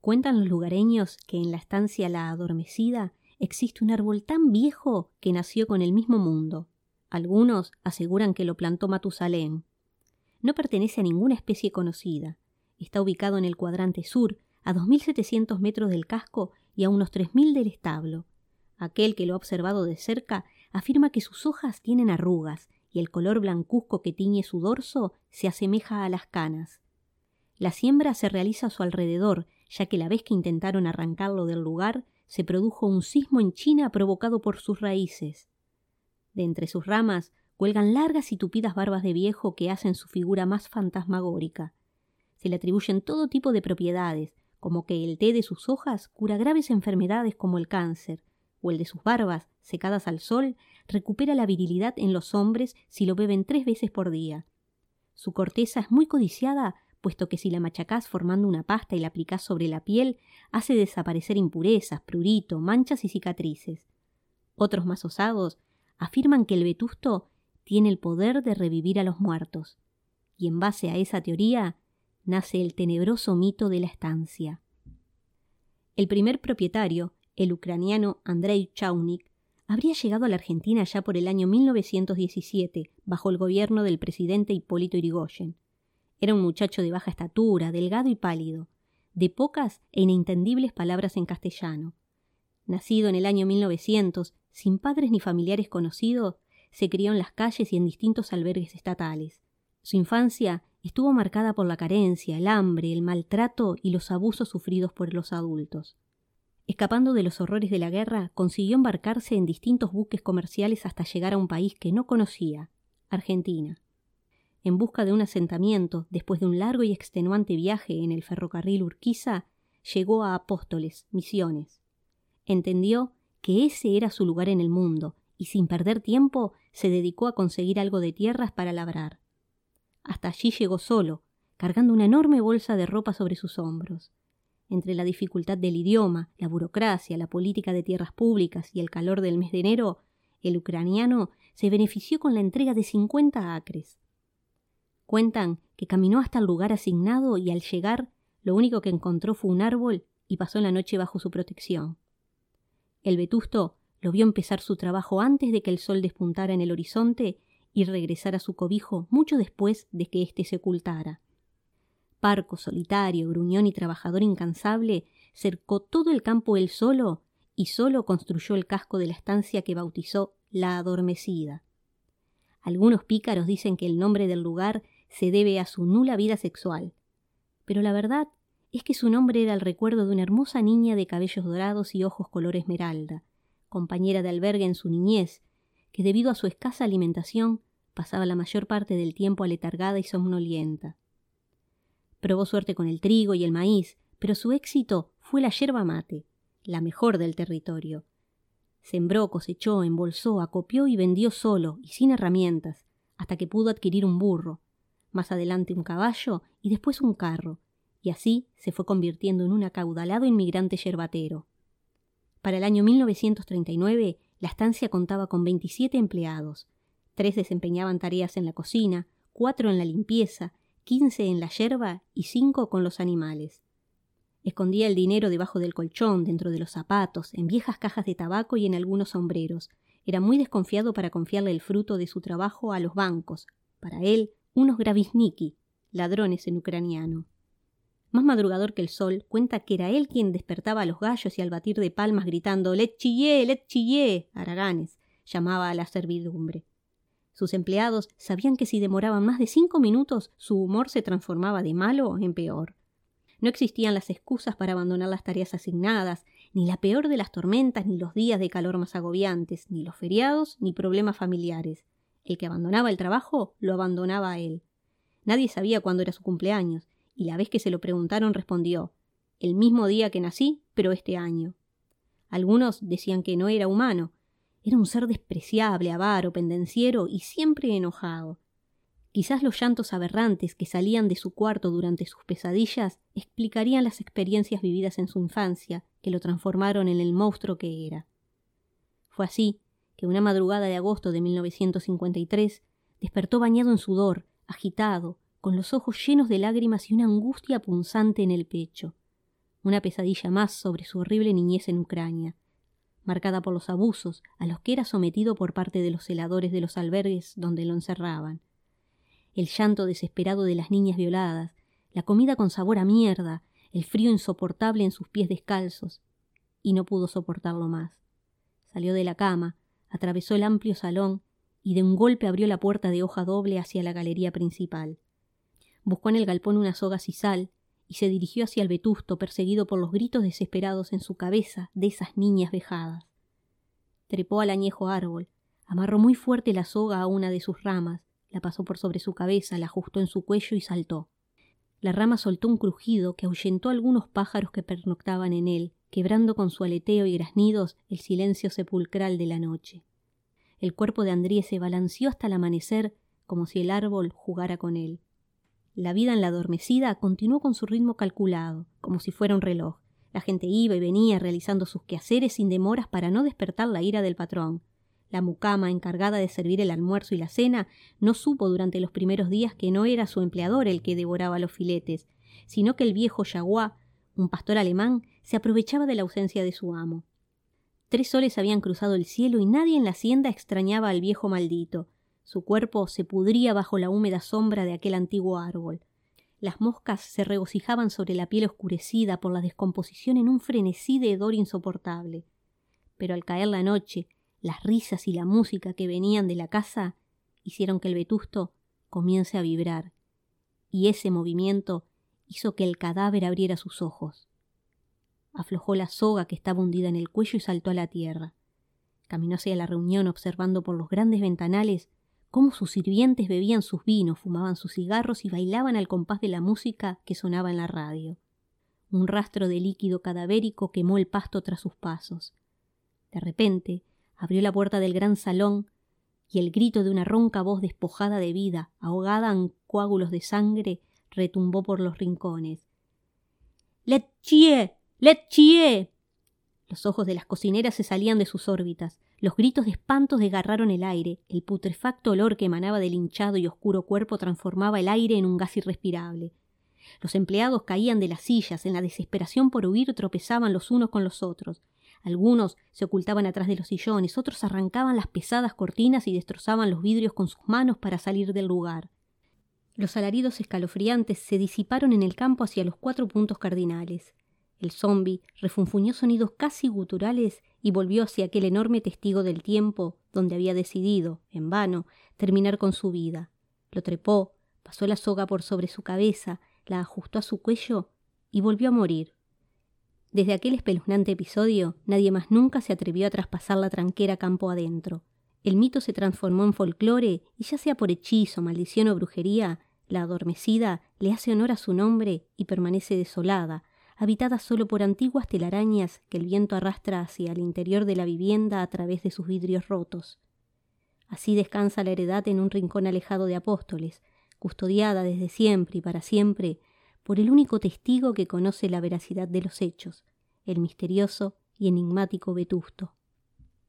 Cuentan los lugareños que en la estancia La Adormecida existe un árbol tan viejo que nació con el mismo mundo. Algunos aseguran que lo plantó Matusalén. No pertenece a ninguna especie conocida. Está ubicado en el cuadrante sur, a 2.700 metros del casco y a unos 3.000 del establo. Aquel que lo ha observado de cerca afirma que sus hojas tienen arrugas y el color blancuzco que tiñe su dorso se asemeja a las canas. La siembra se realiza a su alrededor, ya que la vez que intentaron arrancarlo del lugar, se produjo un sismo en China provocado por sus raíces. De entre sus ramas cuelgan largas y tupidas barbas de viejo que hacen su figura más fantasmagórica. Se le atribuyen todo tipo de propiedades, como que el té de sus hojas cura graves enfermedades como el cáncer, o el de sus barbas, secadas al sol, recupera la virilidad en los hombres si lo beben tres veces por día. Su corteza es muy codiciada puesto que si la machacás formando una pasta y la aplicás sobre la piel, hace desaparecer impurezas, prurito, manchas y cicatrices. Otros más osados afirman que el vetusto tiene el poder de revivir a los muertos, y en base a esa teoría nace el tenebroso mito de la estancia. El primer propietario, el ucraniano Andrei Chaunik, habría llegado a la Argentina ya por el año 1917, bajo el gobierno del presidente Hipólito Yrigoyen. Era un muchacho de baja estatura, delgado y pálido, de pocas e inentendibles palabras en castellano. Nacido en el año 1900, sin padres ni familiares conocidos, se crió en las calles y en distintos albergues estatales. Su infancia estuvo marcada por la carencia, el hambre, el maltrato y los abusos sufridos por los adultos. Escapando de los horrores de la guerra, consiguió embarcarse en distintos buques comerciales hasta llegar a un país que no conocía, Argentina en busca de un asentamiento, después de un largo y extenuante viaje en el ferrocarril Urquiza, llegó a Apóstoles, Misiones. Entendió que ese era su lugar en el mundo, y sin perder tiempo se dedicó a conseguir algo de tierras para labrar. Hasta allí llegó solo, cargando una enorme bolsa de ropa sobre sus hombros. Entre la dificultad del idioma, la burocracia, la política de tierras públicas y el calor del mes de enero, el ucraniano se benefició con la entrega de cincuenta acres. Cuentan que caminó hasta el lugar asignado y al llegar lo único que encontró fue un árbol y pasó la noche bajo su protección. El vetusto lo vio empezar su trabajo antes de que el sol despuntara en el horizonte y regresara a su cobijo mucho después de que éste se ocultara. Parco, solitario, gruñón y trabajador incansable, cercó todo el campo él solo y solo construyó el casco de la estancia que bautizó la adormecida. Algunos pícaros dicen que el nombre del lugar se debe a su nula vida sexual. Pero la verdad es que su nombre era el recuerdo de una hermosa niña de cabellos dorados y ojos color esmeralda, compañera de albergue en su niñez, que debido a su escasa alimentación pasaba la mayor parte del tiempo aletargada y somnolienta. Probó suerte con el trigo y el maíz, pero su éxito fue la yerba mate, la mejor del territorio. Sembró, cosechó, embolsó, acopió y vendió solo y sin herramientas, hasta que pudo adquirir un burro, más adelante un caballo y después un carro, y así se fue convirtiendo en un acaudalado inmigrante yerbatero. Para el año 1939, la estancia contaba con 27 empleados. Tres desempeñaban tareas en la cocina, cuatro en la limpieza, quince en la yerba y cinco con los animales. Escondía el dinero debajo del colchón, dentro de los zapatos, en viejas cajas de tabaco y en algunos sombreros. Era muy desconfiado para confiarle el fruto de su trabajo a los bancos. Para él, unos gravisniki, ladrones en ucraniano. Más madrugador que el sol, cuenta que era él quien despertaba a los gallos y al batir de palmas gritando ¡Let chillé, let chillé! Araganes, llamaba a la servidumbre. Sus empleados sabían que si demoraban más de cinco minutos su humor se transformaba de malo en peor. No existían las excusas para abandonar las tareas asignadas, ni la peor de las tormentas, ni los días de calor más agobiantes, ni los feriados, ni problemas familiares. El que abandonaba el trabajo lo abandonaba a él. Nadie sabía cuándo era su cumpleaños, y la vez que se lo preguntaron respondió el mismo día que nací, pero este año. Algunos decían que no era humano, era un ser despreciable, avaro, pendenciero y siempre enojado. Quizás los llantos aberrantes que salían de su cuarto durante sus pesadillas explicarían las experiencias vividas en su infancia que lo transformaron en el monstruo que era. Fue así que una madrugada de agosto de 1953 despertó bañado en sudor, agitado, con los ojos llenos de lágrimas y una angustia punzante en el pecho. una pesadilla más sobre su horrible niñez en Ucrania, marcada por los abusos a los que era sometido por parte de los celadores de los albergues donde lo encerraban, el llanto desesperado de las niñas violadas, la comida con sabor a mierda, el frío insoportable en sus pies descalzos, y no pudo soportarlo más. Salió de la cama, atravesó el amplio salón y de un golpe abrió la puerta de hoja doble hacia la galería principal. Buscó en el galpón una soga sisal y se dirigió hacia el vetusto perseguido por los gritos desesperados en su cabeza de esas niñas vejadas. Trepó al añejo árbol, amarró muy fuerte la soga a una de sus ramas, la pasó por sobre su cabeza, la ajustó en su cuello y saltó. La rama soltó un crujido que ahuyentó a algunos pájaros que pernoctaban en él, quebrando con su aleteo y graznidos el silencio sepulcral de la noche. El cuerpo de Andrés se balanceó hasta el amanecer como si el árbol jugara con él. La vida en la adormecida continuó con su ritmo calculado, como si fuera un reloj. La gente iba y venía realizando sus quehaceres sin demoras para no despertar la ira del patrón. La mucama, encargada de servir el almuerzo y la cena, no supo durante los primeros días que no era su empleador el que devoraba los filetes, sino que el viejo Yaguá, un pastor alemán, se aprovechaba de la ausencia de su amo. Tres soles habían cruzado el cielo y nadie en la hacienda extrañaba al viejo maldito. Su cuerpo se pudría bajo la húmeda sombra de aquel antiguo árbol. Las moscas se regocijaban sobre la piel oscurecida por la descomposición en un frenesí de hedor insoportable. Pero al caer la noche, las risas y la música que venían de la casa hicieron que el vetusto comience a vibrar, y ese movimiento hizo que el cadáver abriera sus ojos. Aflojó la soga que estaba hundida en el cuello y saltó a la tierra. Caminó hacia la reunión observando por los grandes ventanales cómo sus sirvientes bebían sus vinos, fumaban sus cigarros y bailaban al compás de la música que sonaba en la radio. Un rastro de líquido cadavérico quemó el pasto tras sus pasos. De repente, abrió la puerta del gran salón y el grito de una ronca voz despojada de vida, ahogada en coágulos de sangre, retumbó por los rincones. ¡Let chie! ¡Let chie! Los ojos de las cocineras se salían de sus órbitas, los gritos de espanto desgarraron el aire, el putrefacto olor que emanaba del hinchado y oscuro cuerpo transformaba el aire en un gas irrespirable. Los empleados caían de las sillas, en la desesperación por huir tropezaban los unos con los otros. Algunos se ocultaban atrás de los sillones, otros arrancaban las pesadas cortinas y destrozaban los vidrios con sus manos para salir del lugar. Los alaridos escalofriantes se disiparon en el campo hacia los cuatro puntos cardinales. El zombi refunfuñó sonidos casi guturales y volvió hacia aquel enorme testigo del tiempo donde había decidido, en vano, terminar con su vida. Lo trepó, pasó la soga por sobre su cabeza, la ajustó a su cuello y volvió a morir. Desde aquel espeluznante episodio, nadie más nunca se atrevió a traspasar la tranquera campo adentro. El mito se transformó en folclore y ya sea por hechizo, maldición o brujería, la adormecida le hace honor a su nombre y permanece desolada, habitada solo por antiguas telarañas que el viento arrastra hacia el interior de la vivienda a través de sus vidrios rotos. Así descansa la heredad en un rincón alejado de apóstoles, custodiada desde siempre y para siempre por el único testigo que conoce la veracidad de los hechos, el misterioso y enigmático Vetusto.